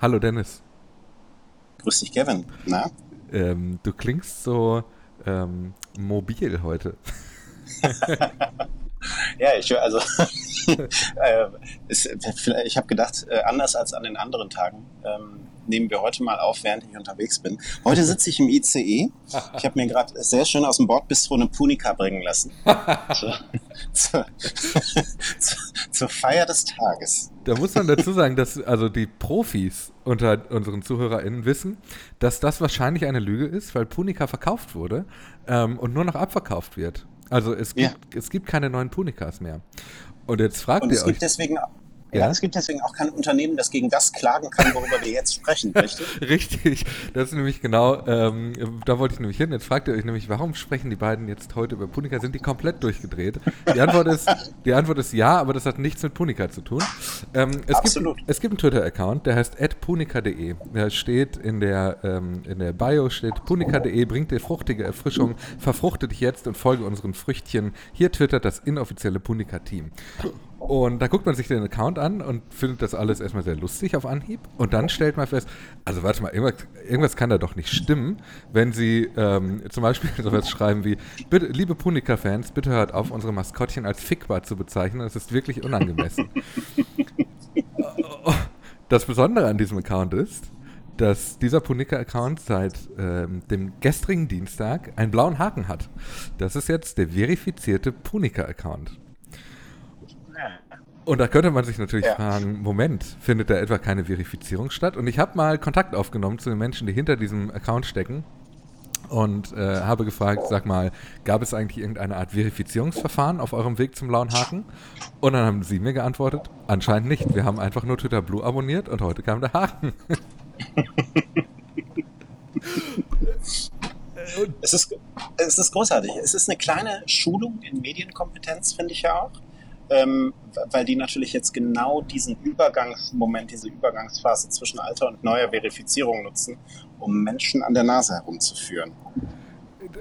Hallo Dennis. Grüß dich, Kevin. Na? Ähm, du klingst so ähm, mobil heute. ja, ich also äh, ist, ich habe gedacht, äh, anders als an den anderen Tagen ähm, nehmen wir heute mal auf, während ich unterwegs bin. Heute sitze ich im ICE. Ich habe mir gerade sehr schön aus dem Bordbistro eine Punika bringen lassen. zur, zur, zur Feier des Tages. Da muss man dazu sagen, dass also die Profis unter unseren ZuhörerInnen wissen, dass das wahrscheinlich eine Lüge ist, weil Punika verkauft wurde ähm, und nur noch abverkauft wird. Also es gibt, ja. es gibt keine neuen Punikas mehr. Und jetzt fragt und ihr euch. Deswegen ja? Es gibt deswegen auch kein Unternehmen, das gegen das klagen kann, worüber wir jetzt sprechen, richtig? richtig, das ist nämlich genau, ähm, da wollte ich nämlich hin. Jetzt fragt ihr euch nämlich, warum sprechen die beiden jetzt heute über Punika? Sind die komplett durchgedreht? Die Antwort ist, die Antwort ist ja, aber das hat nichts mit Punika zu tun. Ähm, es Absolut. Gibt, es gibt einen Twitter-Account, der heißt punika.de. Da steht in der, ähm, in der Bio steht punika.de, bringt dir fruchtige Erfrischung, verfruchte dich jetzt und folge unseren Früchtchen. Hier twittert das inoffizielle Punika-Team. Und da guckt man sich den Account an und findet das alles erstmal sehr lustig auf Anhieb. Und dann stellt man fest, also warte mal, irgendwas, irgendwas kann da doch nicht stimmen, wenn sie ähm, zum Beispiel sowas schreiben wie, bitte, liebe Punika-Fans, bitte hört auf, unsere Maskottchen als Fickbar zu bezeichnen. Das ist wirklich unangemessen. das Besondere an diesem Account ist, dass dieser Punika-Account seit ähm, dem gestrigen Dienstag einen blauen Haken hat. Das ist jetzt der verifizierte Punika-Account. Und da könnte man sich natürlich ja. fragen, Moment, findet da etwa keine Verifizierung statt? Und ich habe mal Kontakt aufgenommen zu den Menschen, die hinter diesem Account stecken und äh, habe gefragt, sag mal, gab es eigentlich irgendeine Art Verifizierungsverfahren auf eurem Weg zum blauen Haken? Und dann haben sie mir geantwortet, anscheinend nicht. Wir haben einfach nur Twitter Blue abonniert und heute kam der Haken. es, ist, es ist großartig. Es ist eine kleine Schulung in Medienkompetenz, finde ich ja auch ähm, weil die natürlich jetzt genau diesen Übergangsmoment, diese Übergangsphase zwischen alter und neuer Verifizierung nutzen, um Menschen an der Nase herumzuführen.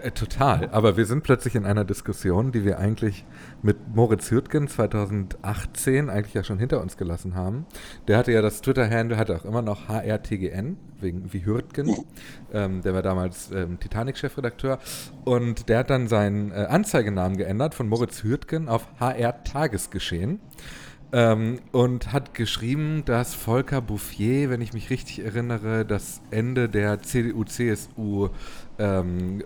Äh, total, aber wir sind plötzlich in einer Diskussion, die wir eigentlich mit Moritz Hürtgen 2018 eigentlich ja schon hinter uns gelassen haben. Der hatte ja das Twitter-Handle, hatte auch immer noch HRTGN, wegen wie Hürtgen. Ähm, der war damals ähm, Titanic-Chefredakteur. Und der hat dann seinen äh, Anzeigenamen geändert von Moritz Hürtgen auf HR Tagesgeschehen. Ähm, und hat geschrieben, dass Volker Bouffier, wenn ich mich richtig erinnere, das Ende der CDU-CSU ähm,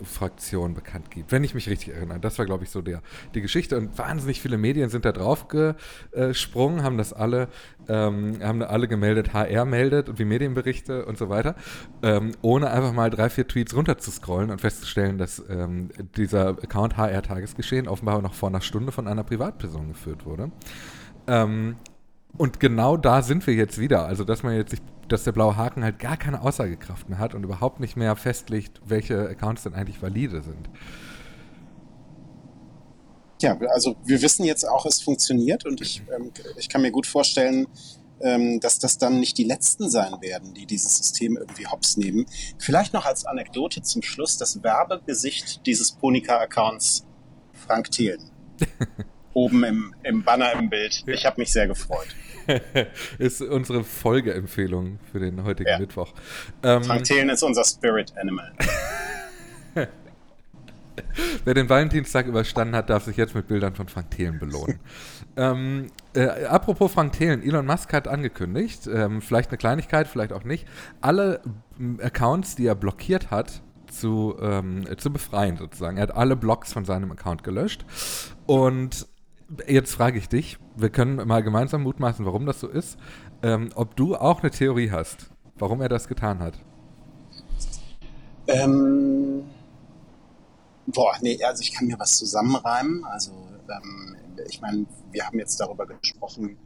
bekannt gibt, wenn ich mich richtig erinnere. Das war, glaube ich, so der, die Geschichte. Und wahnsinnig viele Medien sind da drauf gesprungen, haben das alle, ähm, haben alle gemeldet, HR meldet und wie Medienberichte und so weiter, ähm, ohne einfach mal drei, vier Tweets runter zu scrollen und festzustellen, dass ähm, dieser Account HR Tagesgeschehen offenbar noch vor einer Stunde von einer Privatperson geführt wurde. Ähm, und genau da sind wir jetzt wieder. Also, dass man jetzt sich dass der blaue Haken halt gar keine Aussagekraft mehr hat und überhaupt nicht mehr festlegt, welche Accounts denn eigentlich valide sind. Ja, also wir wissen jetzt auch, es funktioniert und ich, ähm, ich kann mir gut vorstellen, ähm, dass das dann nicht die letzten sein werden, die dieses System irgendwie hops nehmen. Vielleicht noch als Anekdote zum Schluss das Werbegesicht dieses Punika-Accounts Frank Thelen. Oben im, im Banner im Bild. Ich habe mich sehr gefreut. ist unsere Folgeempfehlung für den heutigen ja. Mittwoch. Ähm, Frank Thelen ist unser Spirit Animal. Wer den Valentinstag überstanden hat, darf sich jetzt mit Bildern von Frank Thelen belohnen. ähm, äh, apropos Frank Thelen, Elon Musk hat angekündigt, ähm, vielleicht eine Kleinigkeit, vielleicht auch nicht, alle Accounts, die er blockiert hat, zu, ähm, zu befreien sozusagen. Er hat alle Blogs von seinem Account gelöscht und jetzt frage ich dich, wir können mal gemeinsam mutmaßen, warum das so ist, ähm, ob du auch eine Theorie hast, warum er das getan hat. Ähm, boah, nee, also ich kann mir was zusammenreimen. Also ähm, ich meine, wir haben jetzt darüber gesprochen,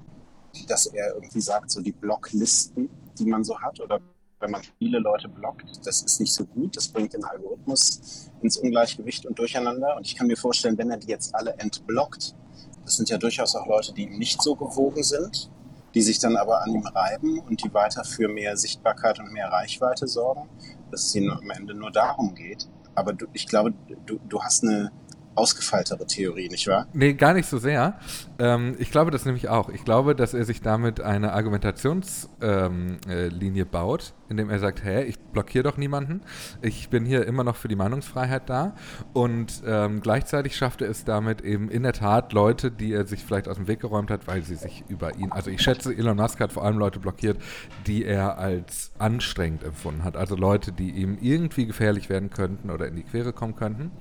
dass er irgendwie sagt, so die Blocklisten, die man so hat, oder wenn man viele Leute blockt, das ist nicht so gut, das bringt den Algorithmus ins Ungleichgewicht und Durcheinander. Und ich kann mir vorstellen, wenn er die jetzt alle entblockt, das sind ja durchaus auch Leute, die ihm nicht so gewogen sind, die sich dann aber an ihm reiben und die weiter für mehr Sichtbarkeit und mehr Reichweite sorgen, dass es ihnen am Ende nur darum geht. Aber du, ich glaube, du, du hast eine ausgefeiltere Theorie, nicht wahr? Nee, gar nicht so sehr. Ähm, ich glaube das nämlich auch. Ich glaube, dass er sich damit eine Argumentationslinie ähm, äh, baut, indem er sagt, hä, ich blockiere doch niemanden. Ich bin hier immer noch für die Meinungsfreiheit da. Und ähm, gleichzeitig schafft er es damit eben in der Tat Leute, die er sich vielleicht aus dem Weg geräumt hat, weil sie sich über ihn, also ich schätze, Elon Musk hat vor allem Leute blockiert, die er als anstrengend empfunden hat. Also Leute, die ihm irgendwie gefährlich werden könnten oder in die Quere kommen könnten.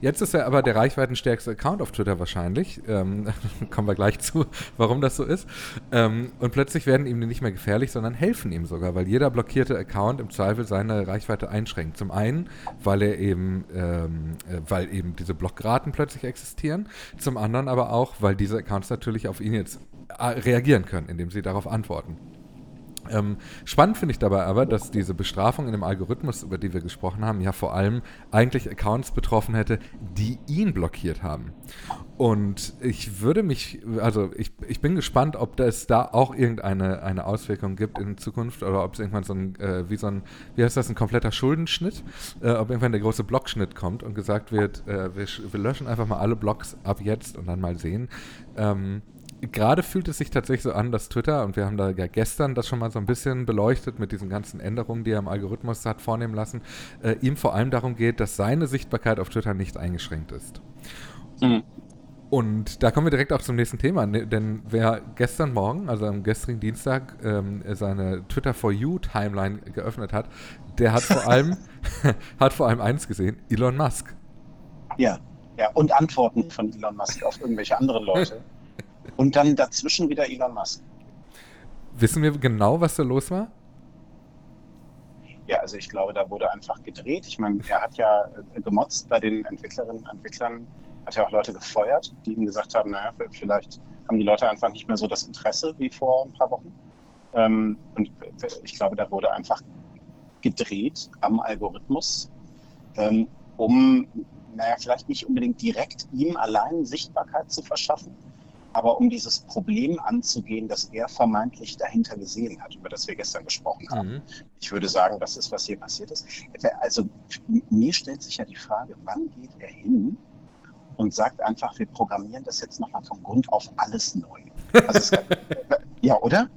Jetzt ist er aber der reichweitenstärkste Account auf Twitter wahrscheinlich. Ähm, kommen wir gleich zu, warum das so ist. Ähm, und plötzlich werden ihm die nicht mehr gefährlich, sondern helfen ihm sogar, weil jeder blockierte Account im Zweifel seine Reichweite einschränkt. Zum einen, weil er eben, ähm, äh, weil eben diese Blockraten plötzlich existieren. Zum anderen aber auch, weil diese Accounts natürlich auf ihn jetzt äh, reagieren können, indem sie darauf antworten. Ähm, spannend finde ich dabei aber, dass diese Bestrafung in dem Algorithmus, über die wir gesprochen haben, ja vor allem eigentlich Accounts betroffen hätte, die ihn blockiert haben. Und ich würde mich, also ich, ich bin gespannt, ob es da auch irgendeine eine Auswirkung gibt in Zukunft oder ob es irgendwann so ein, äh, wie so ein, wie heißt das, ein kompletter Schuldenschnitt, äh, ob irgendwann der große Blockschnitt kommt und gesagt wird, äh, wir, wir, löschen einfach mal alle Blocks ab jetzt und dann mal sehen. Ähm, gerade fühlt es sich tatsächlich so an, dass Twitter, und wir haben da ja gestern das schon mal so ein bisschen beleuchtet mit diesen ganzen Änderungen, die er im Algorithmus hat vornehmen lassen, äh, ihm vor allem darum geht, dass seine Sichtbarkeit auf Twitter nicht eingeschränkt ist. Mhm. Und da kommen wir direkt auch zum nächsten Thema, ne, denn wer gestern Morgen, also am gestrigen Dienstag, ähm, seine Twitter for You Timeline geöffnet hat, der hat vor allem hat vor allem eins gesehen: Elon Musk. Ja, ja, und Antworten von Elon Musk auf irgendwelche anderen Leute. Und dann dazwischen wieder Elon Musk. Wissen wir genau, was da los war? Ja, also ich glaube, da wurde einfach gedreht. Ich meine, er hat ja äh, gemotzt bei den Entwicklerinnen und Entwicklern, hat ja auch Leute gefeuert, die ihm gesagt haben, naja, vielleicht haben die Leute einfach nicht mehr so das Interesse wie vor ein paar Wochen. Ähm, und ich glaube, da wurde einfach gedreht am Algorithmus, ähm, um, naja, vielleicht nicht unbedingt direkt ihm allein Sichtbarkeit zu verschaffen, aber um dieses Problem anzugehen, das er vermeintlich dahinter gesehen hat, über das wir gestern gesprochen haben. Mhm. Ich würde sagen, das ist, was hier passiert ist. Also mir stellt sich ja die Frage, wann geht er hin und sagt einfach, wir programmieren das jetzt nochmal von Grund auf alles neu. Also ja, oder?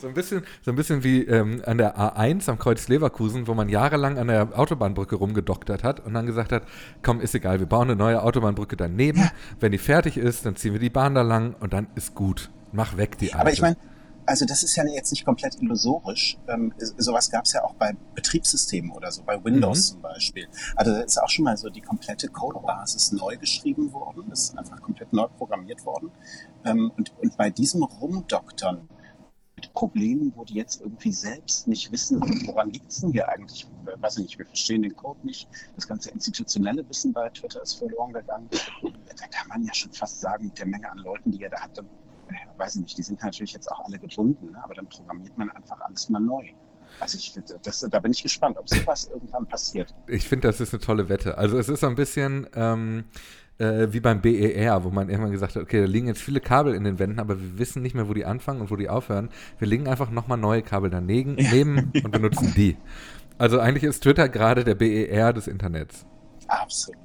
So ein bisschen, so ein bisschen wie ähm, an der A1 am Kreuz Leverkusen, wo man jahrelang an der Autobahnbrücke rumgedoktert hat und dann gesagt hat, komm, ist egal, wir bauen eine neue Autobahnbrücke daneben. Ja. Wenn die fertig ist, dann ziehen wir die Bahn da lang und dann ist gut. Mach weg die alte. Aber ich meine, also das ist ja jetzt nicht komplett illusorisch. Ähm, sowas gab es ja auch bei Betriebssystemen oder so, bei Windows mhm. zum Beispiel. Also da ist auch schon mal so die komplette Codebasis neu geschrieben worden, das ist einfach komplett neu programmiert worden. Ähm, und, und bei diesem Rumdoktern mit Problemen, wo die jetzt irgendwie selbst nicht wissen, woran liegt es denn hier eigentlich? Ich weiß nicht, wir verstehen den Code nicht. Das ganze institutionelle Wissen bei Twitter ist verloren gegangen. Da kann man ja schon fast sagen, mit der Menge an Leuten, die er da hatte, weiß ich nicht, die sind natürlich jetzt auch alle gebunden, ne? aber dann programmiert man einfach alles mal neu. Also ich das, da bin ich gespannt, ob sowas irgendwann passiert. Ich finde, das ist eine tolle Wette. Also es ist so ein bisschen ähm, äh, wie beim BER, wo man irgendwann gesagt hat, okay, da liegen jetzt viele Kabel in den Wänden, aber wir wissen nicht mehr, wo die anfangen und wo die aufhören. Wir legen einfach nochmal neue Kabel daneben ja. und benutzen die. Also eigentlich ist Twitter gerade der BER des Internets. Absolut.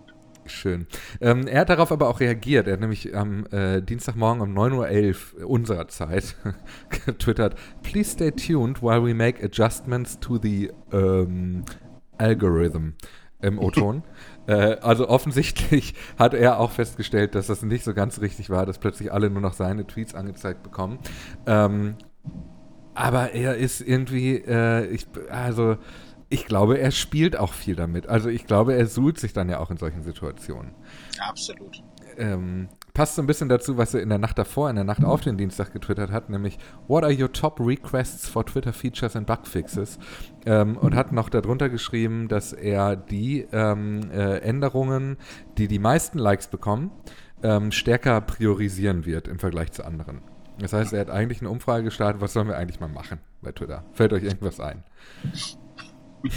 Schön. Ähm, er hat darauf aber auch reagiert. Er hat nämlich am äh, Dienstagmorgen um 9.11 Uhr unserer Zeit getwittert, Please stay tuned while we make adjustments to the um, algorithm im O-Ton. äh, also offensichtlich hat er auch festgestellt, dass das nicht so ganz richtig war, dass plötzlich alle nur noch seine Tweets angezeigt bekommen. Ähm, aber er ist irgendwie, äh, ich, also ich glaube, er spielt auch viel damit. Also ich glaube, er suhlt sich dann ja auch in solchen Situationen. Absolut. Ähm, passt so ein bisschen dazu, was er in der Nacht davor, in der Nacht auf den Dienstag getwittert hat, nämlich What are your top requests for Twitter Features and Bug Fixes? Ähm, und hat noch darunter geschrieben, dass er die ähm, äh, Änderungen, die die meisten Likes bekommen, ähm, stärker priorisieren wird im Vergleich zu anderen. Das heißt, er hat eigentlich eine Umfrage gestartet, was sollen wir eigentlich mal machen bei Twitter? Fällt euch irgendwas ein?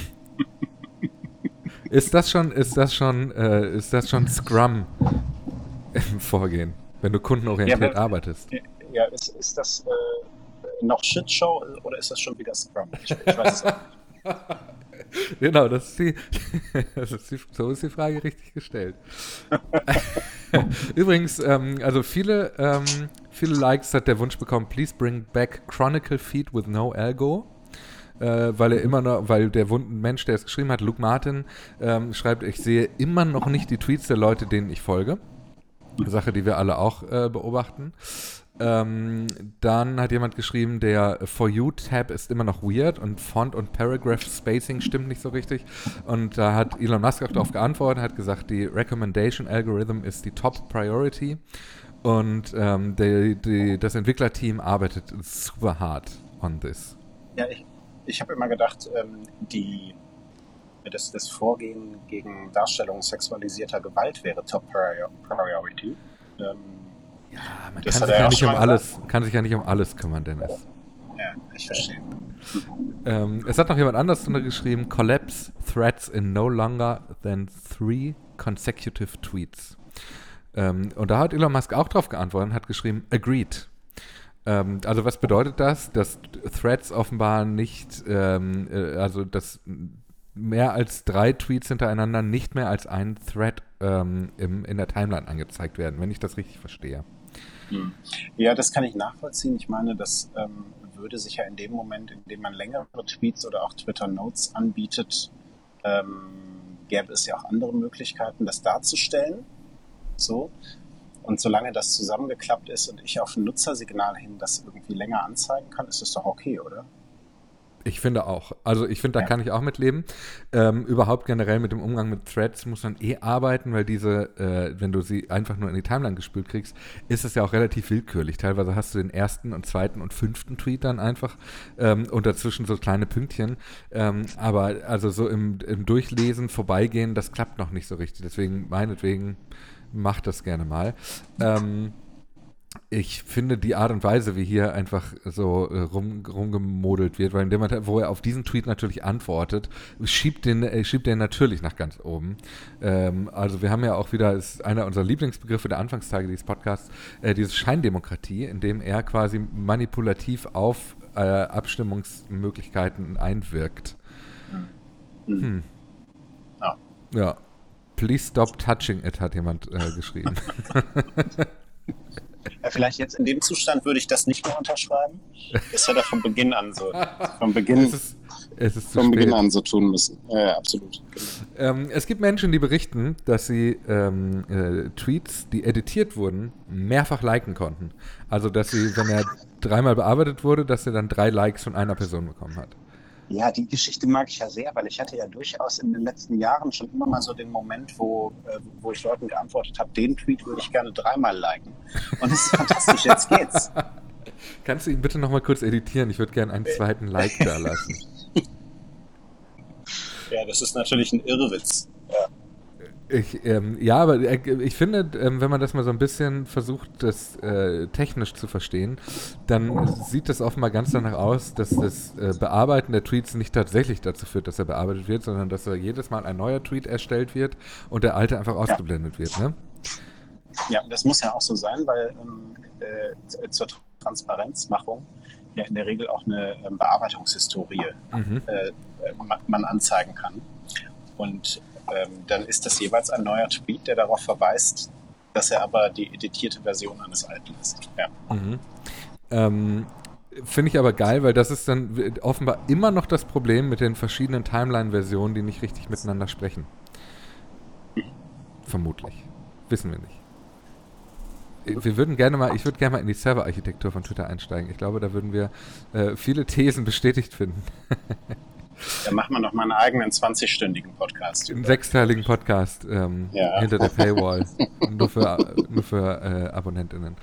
ist das schon, ist das schon, äh, ist das schon Scrum Vorgehen, wenn du kundenorientiert ja, arbeitest? Ja, ist, ist das äh, noch Shitshow oder ist das schon wieder Scrum? Ich, ich weiß es auch nicht. genau, das ist die, das ist die, so ist die Frage richtig gestellt. Übrigens, ähm, also viele, ähm, viele Likes hat der Wunsch bekommen, please bring back Chronicle Feed with no Algo. Äh, weil er immer noch, weil der Mensch, der es geschrieben hat, Luke Martin, ähm, schreibt, ich sehe immer noch nicht die Tweets der Leute, denen ich folge. Sache, die wir alle auch äh, beobachten. Ähm, dann hat jemand geschrieben, der For You-Tab ist immer noch weird und Font und Paragraph Spacing stimmt nicht so richtig. Und da hat Elon Musk auch darauf geantwortet, hat gesagt, die Recommendation Algorithm ist die Top Priority. Und ähm, die, die, das Entwicklerteam arbeitet super hart on this. Ja, ich, ich habe immer gedacht, ähm, die, das, das Vorgehen gegen Darstellung sexualisierter Gewalt wäre Top Priority. Ähm, ja, man kann sich ja, nicht um alles, kann sich ja nicht um alles kümmern, Dennis. Ja, ich verstehe. Ähm, es hat noch jemand anders drunter geschrieben: Collapse threads in no longer than three consecutive tweets. Ähm, und da hat Elon Musk auch drauf geantwortet und hat geschrieben: Agreed. Ähm, also, was bedeutet das? Dass Threads offenbar nicht, ähm, äh, also dass mehr als drei Tweets hintereinander nicht mehr als ein Thread ähm, im, in der Timeline angezeigt werden, wenn ich das richtig verstehe. Hm. Ja, das kann ich nachvollziehen. Ich meine, das ähm, würde sich ja in dem Moment, in dem man längere Tweets oder auch Twitter Notes anbietet, ähm, gäbe es ja auch andere Möglichkeiten, das darzustellen. So. Und solange das zusammengeklappt ist und ich auf ein Nutzersignal hin das irgendwie länger anzeigen kann, ist es doch okay, oder? Ich finde auch. Also ich finde, da ja. kann ich auch mitleben. Ähm, überhaupt generell mit dem Umgang mit Threads muss man eh arbeiten, weil diese, äh, wenn du sie einfach nur in die Timeline gespült kriegst, ist es ja auch relativ willkürlich. Teilweise hast du den ersten und zweiten und fünften Tweet dann einfach ähm, und dazwischen so kleine Pünktchen. Ähm, aber also so im, im Durchlesen, vorbeigehen, das klappt noch nicht so richtig. Deswegen, meinetwegen, mach das gerne mal. Ähm, ich finde die Art und Weise, wie hier einfach so äh, rum, rumgemodelt wird, weil in dem Moment, wo er auf diesen Tweet natürlich antwortet, schiebt den, äh, schiebt den natürlich nach ganz oben. Ähm, also wir haben ja auch wieder, ist einer unserer Lieblingsbegriffe der Anfangstage dieses Podcasts, äh, diese Scheindemokratie, in dem er quasi manipulativ auf äh, Abstimmungsmöglichkeiten einwirkt. Hm. hm. Ja. ja. Please stop touching it, hat jemand äh, geschrieben. Ja, vielleicht jetzt in dem Zustand würde ich das nicht mehr unterschreiben. Das hätte er von Beginn an so. Von Beginn, es ist, es ist von Beginn an so tun müssen. Ja, absolut. Ähm, es gibt Menschen, die berichten, dass sie ähm, äh, Tweets, die editiert wurden, mehrfach liken konnten. Also, dass sie, wenn er dreimal bearbeitet wurde, dass er dann drei Likes von einer Person bekommen hat. Ja, die Geschichte mag ich ja sehr, weil ich hatte ja durchaus in den letzten Jahren schon immer mal so den Moment, wo, äh, wo ich Leuten geantwortet habe, den Tweet würde ich gerne dreimal liken. Und es ist fantastisch, jetzt geht's. Kannst du ihn bitte nochmal kurz editieren? Ich würde gerne einen zweiten Like da lassen. ja, das ist natürlich ein Irrwitz. Ja. Ich, ähm, ja, aber äh, ich finde, ähm, wenn man das mal so ein bisschen versucht, das äh, technisch zu verstehen, dann sieht das offenbar ganz danach aus, dass das äh, Bearbeiten der Tweets nicht tatsächlich dazu führt, dass er bearbeitet wird, sondern dass er jedes Mal ein neuer Tweet erstellt wird und der alte einfach ausgeblendet ja. wird. Ne? Ja, das muss ja auch so sein, weil ähm, äh, zur Transparenzmachung ja in der Regel auch eine ähm, Bearbeitungshistorie mhm. Äh, man anzeigen kann. Und ähm, dann ist das jeweils ein neuer Tweet, der darauf verweist, dass er aber die editierte Version eines alten ist. Ja. Mhm. Ähm, Finde ich aber geil, weil das ist dann offenbar immer noch das Problem mit den verschiedenen Timeline-Versionen, die nicht richtig miteinander sprechen. Vermutlich. Wissen wir nicht. Wir würden gerne mal, ich würde gerne mal in die Serverarchitektur von Twitter einsteigen. Ich glaube, da würden wir äh, viele Thesen bestätigt finden. Dann machen wir noch mal einen eigenen 20-stündigen Podcast. Einen sechsteiligen Podcast ähm, ja. hinter der Paywall. nur für, nur für äh, AbonnentInnen.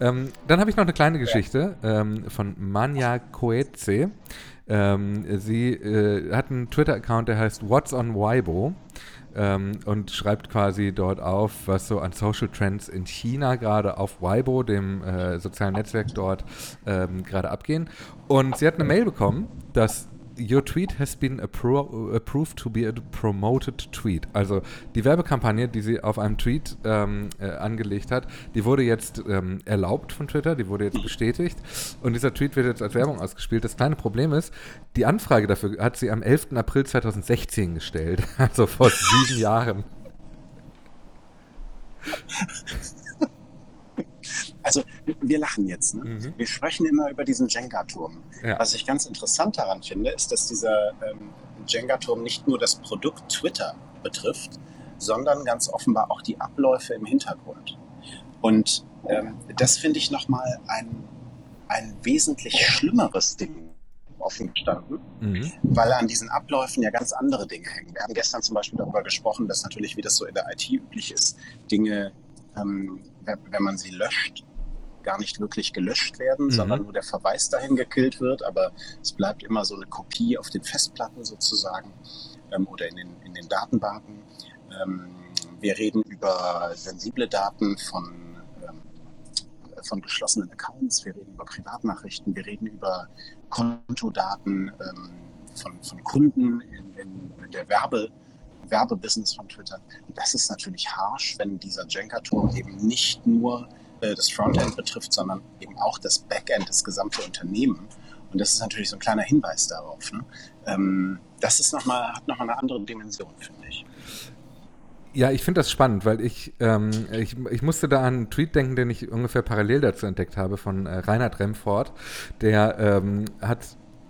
Ähm, dann habe ich noch eine kleine Geschichte ähm, von Manja Coetze. Ähm, sie äh, hat einen Twitter-Account, der heißt What's on Weibo. Ähm, und schreibt quasi dort auf, was so an Social Trends in China gerade auf Weibo, dem äh, sozialen Netzwerk dort, ähm, gerade abgehen. Und sie hat eine Mail bekommen, dass Your tweet has been appro approved to be a promoted tweet. Also die Werbekampagne, die sie auf einem Tweet ähm, äh, angelegt hat, die wurde jetzt ähm, erlaubt von Twitter, die wurde jetzt bestätigt und dieser Tweet wird jetzt als Werbung ausgespielt. Das kleine Problem ist, die Anfrage dafür hat sie am 11. April 2016 gestellt, also vor sieben Jahren. Also wir lachen jetzt. Ne? Mhm. Wir sprechen immer über diesen Jenga-Turm. Ja. Was ich ganz interessant daran finde, ist, dass dieser ähm, Jenga-Turm nicht nur das Produkt Twitter betrifft, sondern ganz offenbar auch die Abläufe im Hintergrund. Und ähm, das finde ich nochmal ein, ein wesentlich schlimmeres Ding offen gestanden, mhm. weil an diesen Abläufen ja ganz andere Dinge hängen. Wir haben gestern zum Beispiel darüber gesprochen, dass natürlich, wie das so in der IT üblich ist, Dinge, ähm, wenn man sie löscht, gar nicht wirklich gelöscht werden, mhm. sondern nur der Verweis dahin gekillt wird, aber es bleibt immer so eine Kopie auf den Festplatten sozusagen ähm, oder in den, in den Datenbanken. Ähm, wir reden über sensible Daten von, ähm, von geschlossenen Accounts, wir reden über Privatnachrichten, wir reden über Kontodaten ähm, von, von Kunden in, in, in der Werbe, Werbebusiness von Twitter. Und das ist natürlich harsh, wenn dieser Jenga-Turm eben nicht nur das Frontend betrifft, sondern eben auch das Backend, das gesamte Unternehmen. Und das ist natürlich so ein kleiner Hinweis darauf. Ne? Ähm, das ist noch mal, hat nochmal eine andere Dimension, finde ich. Ja, ich finde das spannend, weil ich, ähm, ich, ich musste da an einen Tweet denken, den ich ungefähr parallel dazu entdeckt habe von äh, Reinhard Remford. Der ähm, hat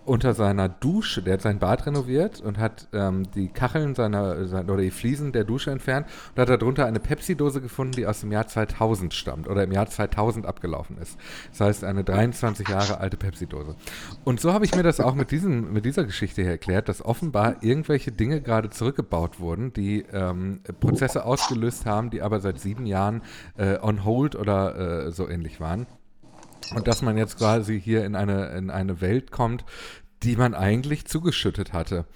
unter seiner Dusche, der hat sein Bad renoviert und hat ähm, die Kacheln seiner, seiner, oder die Fliesen der Dusche entfernt und hat darunter eine Pepsi-Dose gefunden, die aus dem Jahr 2000 stammt oder im Jahr 2000 abgelaufen ist. Das heißt, eine 23 Jahre alte Pepsi-Dose. Und so habe ich mir das auch mit, diesem, mit dieser Geschichte hier erklärt, dass offenbar irgendwelche Dinge gerade zurückgebaut wurden, die ähm, Prozesse ausgelöst haben, die aber seit sieben Jahren äh, on hold oder äh, so ähnlich waren. Und dass man jetzt quasi hier in eine, in eine Welt kommt, die man eigentlich zugeschüttet hatte.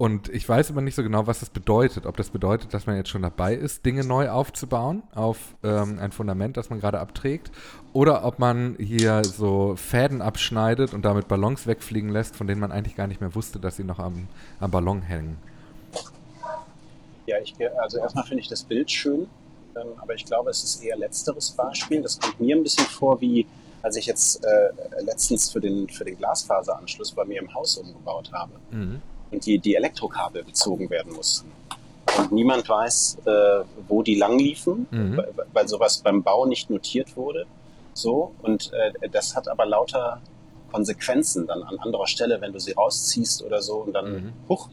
Und ich weiß aber nicht so genau, was das bedeutet. Ob das bedeutet, dass man jetzt schon dabei ist, Dinge neu aufzubauen auf ähm, ein Fundament, das man gerade abträgt. Oder ob man hier so Fäden abschneidet und damit Ballons wegfliegen lässt, von denen man eigentlich gar nicht mehr wusste, dass sie noch am, am Ballon hängen. Ja, ich, also erstmal finde ich das Bild schön. Ähm, aber ich glaube, es ist eher letzteres Beispiel. Das kommt mir ein bisschen vor wie als ich jetzt äh, letztens für den, für den Glasfaseranschluss bei mir im Haus umgebaut habe mhm. und die, die Elektrokabel bezogen werden mussten. Und niemand weiß, äh, wo die lang liefen, mhm. weil, weil sowas beim Bau nicht notiert wurde. So, und äh, das hat aber lauter Konsequenzen dann an anderer Stelle, wenn du sie rausziehst oder so und dann, mhm. huch,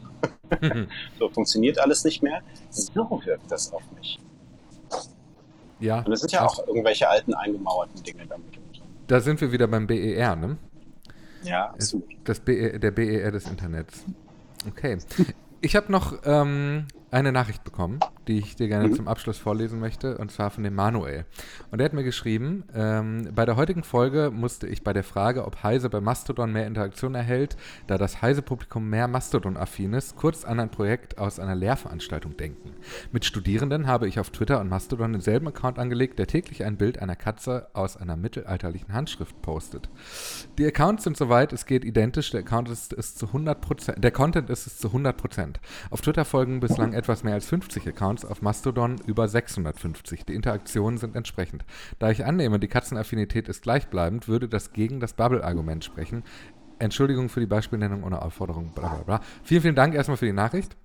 so funktioniert alles nicht mehr. So wirkt das auf mich. Ja. Und es sind ja auch irgendwelche alten eingemauerten Dinge damit da sind wir wieder beim BER, ne? Ja, absolut. Das BE, der BER des Internets. Okay. Ich habe noch ähm, eine Nachricht bekommen, die ich dir gerne mhm. zum Abschluss vorlesen möchte, und zwar von dem Manuel. Und er hat mir geschrieben, ähm, bei der heutigen Folge musste ich bei der Frage, ob Heise bei Mastodon mehr Interaktion erhält, da das Heise-Publikum mehr Mastodon-affin ist, kurz an ein Projekt aus einer Lehrveranstaltung denken. Mit Studierenden habe ich auf Twitter und Mastodon denselben Account angelegt, der täglich ein Bild einer Katze aus einer mittelalterlichen Handschrift postet. Die Accounts sind soweit es geht identisch, der Account ist, ist zu 100%, der Content ist es zu 100%. Auf Twitter folgen bislang etwas mehr als 50 Accounts, auf Mastodon über 650. Die Interaktionen sind entsprechend. Da ich annehme, die Katzenaffinität ist gleichbleibend, würde das gegen das Bubble-Argument sprechen. Entschuldigung für die Beispielnennung ohne Aufforderung, bla bla bla. Vielen, vielen Dank erstmal für die Nachricht.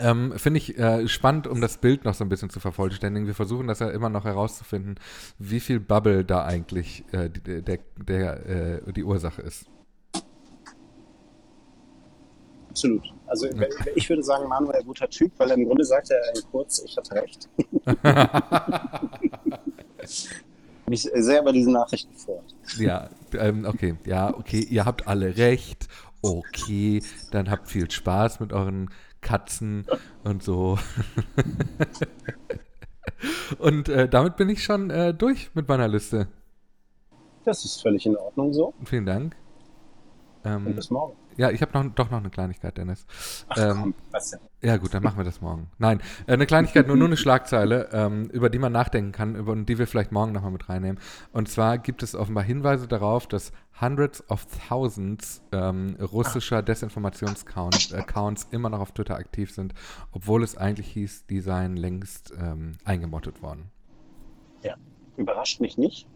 Ähm, Finde ich äh, spannend, um das Bild noch so ein bisschen zu vervollständigen. Wir versuchen das ja immer noch herauszufinden, wie viel Bubble da eigentlich äh, die, der, der, äh, die Ursache ist. Absolut. Also ich würde sagen, Manuel guter Typ, weil im Grunde sagt er in kurz, ich hatte recht. mich sehr über diese Nachrichten freut. Ja, ähm, okay, ja, okay, ihr habt alle recht. Okay, dann habt viel Spaß mit euren Katzen und so. und äh, damit bin ich schon äh, durch mit meiner Liste. Das ist völlig in Ordnung so. Vielen Dank. Ähm, und bis morgen. Ja, ich habe noch, doch noch eine Kleinigkeit, Dennis. Ach Ähm, komm, was denn? Ja, gut, dann machen wir das morgen. Nein, äh, eine Kleinigkeit, nur, nur eine Schlagzeile, ähm, über die man nachdenken kann, über und die wir vielleicht morgen nochmal mit reinnehmen. Und zwar gibt es offenbar Hinweise darauf, dass hundreds of thousands ähm, russischer Desinformationsaccounts immer noch auf Twitter aktiv sind, obwohl es eigentlich hieß, die seien längst ähm, eingemottet worden. Ja, überrascht mich nicht.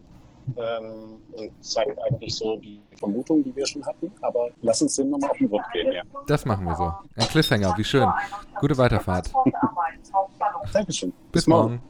Ähm, und zeigt eigentlich so die Vermutung, die wir schon hatten. Aber lass uns dem nochmal auf den Grund gehen, ja. Das machen wir so. Ein Cliffhanger, wie schön. Gute Weiterfahrt. Dankeschön. Bis morgen.